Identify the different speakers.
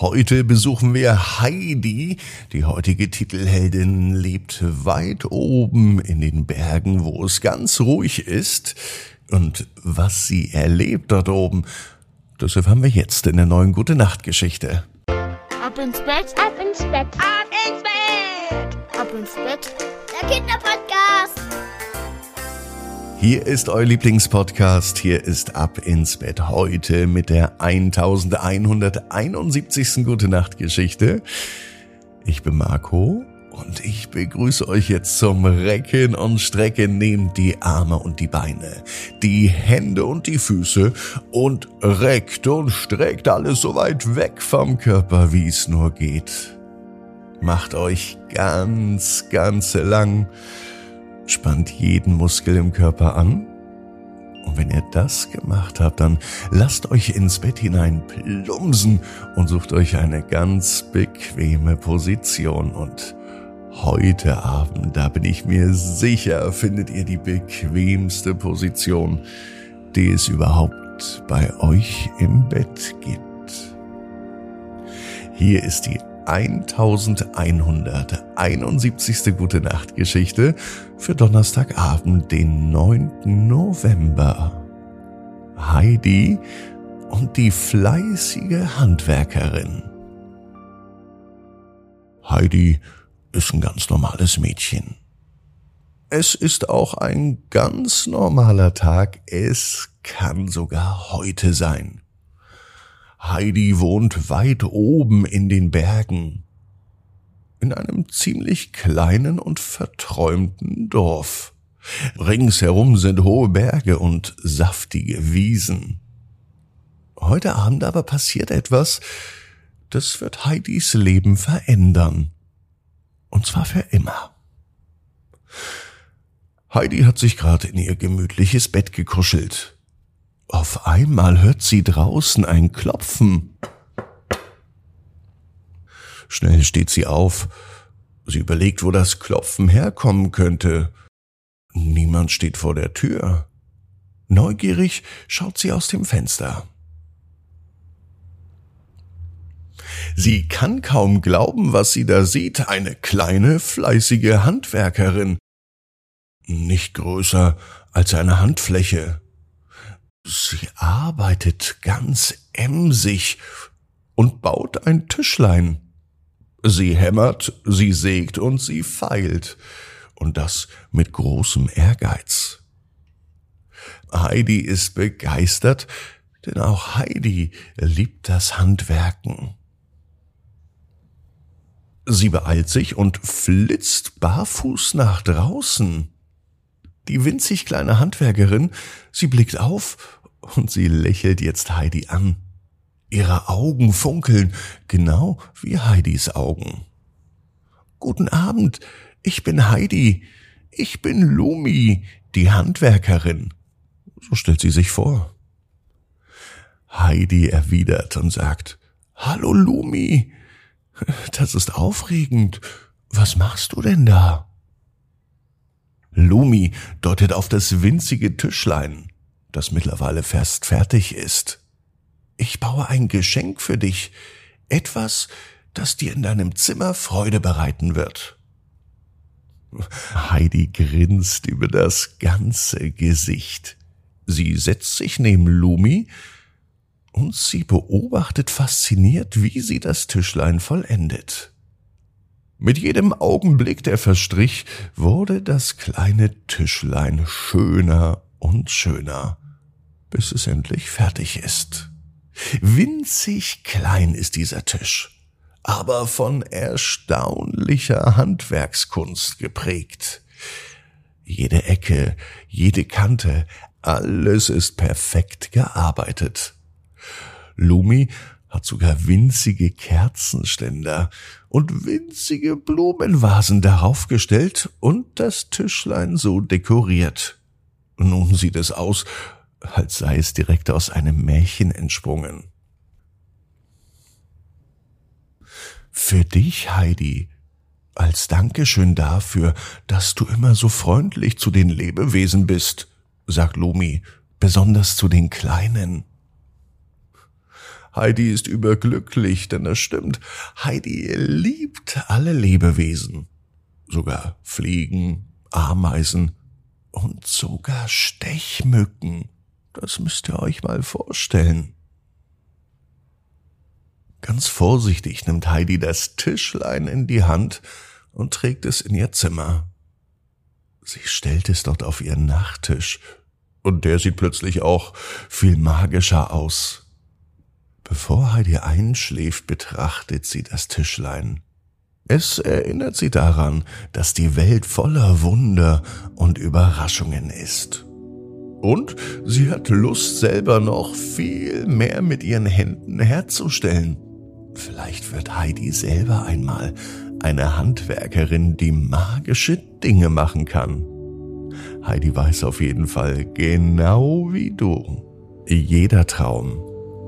Speaker 1: Heute besuchen wir Heidi. Die heutige Titelheldin lebt weit oben in den Bergen, wo es ganz ruhig ist. Und was sie erlebt dort oben, das erfahren wir jetzt in der neuen Gute Nacht Geschichte.
Speaker 2: Ab ins Bett,
Speaker 3: Ab ins Bett,
Speaker 2: ab ins Bett, ab ins Bett.
Speaker 3: der Kinderpodcast.
Speaker 1: Hier ist euer Lieblingspodcast. Hier ist Ab ins Bett heute mit der 1171. Gute Nacht Geschichte. Ich bin Marco und ich begrüße euch jetzt zum Recken und Strecken. Nehmt die Arme und die Beine, die Hände und die Füße und reckt und streckt alles so weit weg vom Körper, wie es nur geht. Macht euch ganz, ganz lang spannt jeden Muskel im Körper an. Und wenn ihr das gemacht habt, dann lasst euch ins Bett hinein plumsen und sucht euch eine ganz bequeme Position. Und heute Abend, da bin ich mir sicher, findet ihr die bequemste Position, die es überhaupt bei euch im Bett gibt. Hier ist die 1171. Gute Nacht Geschichte für Donnerstagabend, den 9. November. Heidi und die fleißige Handwerkerin. Heidi ist ein ganz normales Mädchen. Es ist auch ein ganz normaler Tag. Es kann sogar heute sein. Heidi wohnt weit oben in den Bergen, in einem ziemlich kleinen und verträumten Dorf. Ringsherum sind hohe Berge und saftige Wiesen. Heute Abend aber passiert etwas, das wird Heidis Leben verändern. Und zwar für immer. Heidi hat sich gerade in ihr gemütliches Bett gekuschelt. Auf einmal hört sie draußen ein Klopfen. Schnell steht sie auf. Sie überlegt, wo das Klopfen herkommen könnte. Niemand steht vor der Tür. Neugierig schaut sie aus dem Fenster. Sie kann kaum glauben, was sie da sieht. Eine kleine, fleißige Handwerkerin. Nicht größer als eine Handfläche. Sie arbeitet ganz emsig und baut ein Tischlein. Sie hämmert, sie sägt und sie feilt. Und das mit großem Ehrgeiz. Heidi ist begeistert, denn auch Heidi liebt das Handwerken. Sie beeilt sich und flitzt barfuß nach draußen. Die winzig kleine Handwerkerin, sie blickt auf und sie lächelt jetzt Heidi an. Ihre Augen funkeln, genau wie Heidis Augen. Guten Abend, ich bin Heidi, ich bin Lumi, die Handwerkerin. So stellt sie sich vor. Heidi erwidert und sagt, Hallo Lumi, das ist aufregend. Was machst du denn da? Lumi deutet auf das winzige Tischlein, das mittlerweile fast fertig ist. Ich baue ein Geschenk für dich, etwas, das dir in deinem Zimmer Freude bereiten wird. Heidi grinst über das ganze Gesicht. Sie setzt sich neben Lumi und sie beobachtet fasziniert, wie sie das Tischlein vollendet. Mit jedem Augenblick, der verstrich, wurde das kleine Tischlein schöner und schöner, bis es endlich fertig ist. Winzig klein ist dieser Tisch, aber von erstaunlicher Handwerkskunst geprägt. Jede Ecke, jede Kante, alles ist perfekt gearbeitet. Lumi hat sogar winzige Kerzenständer und winzige Blumenvasen darauf gestellt und das Tischlein so dekoriert. Nun sieht es aus, als sei es direkt aus einem Märchen entsprungen. Für dich, Heidi, als Dankeschön dafür, dass du immer so freundlich zu den Lebewesen bist, sagt Lumi, besonders zu den Kleinen. Heidi ist überglücklich, denn es stimmt, Heidi liebt alle Lebewesen, sogar Fliegen, Ameisen und sogar Stechmücken. Das müsst ihr euch mal vorstellen. Ganz vorsichtig nimmt Heidi das Tischlein in die Hand und trägt es in ihr Zimmer. Sie stellt es dort auf ihren Nachttisch, und der sieht plötzlich auch viel magischer aus. Bevor Heidi einschläft, betrachtet sie das Tischlein. Es erinnert sie daran, dass die Welt voller Wunder und Überraschungen ist. Und sie hat Lust, selber noch viel mehr mit ihren Händen herzustellen. Vielleicht wird Heidi selber einmal eine Handwerkerin, die magische Dinge machen kann. Heidi weiß auf jeden Fall, genau wie du, jeder Traum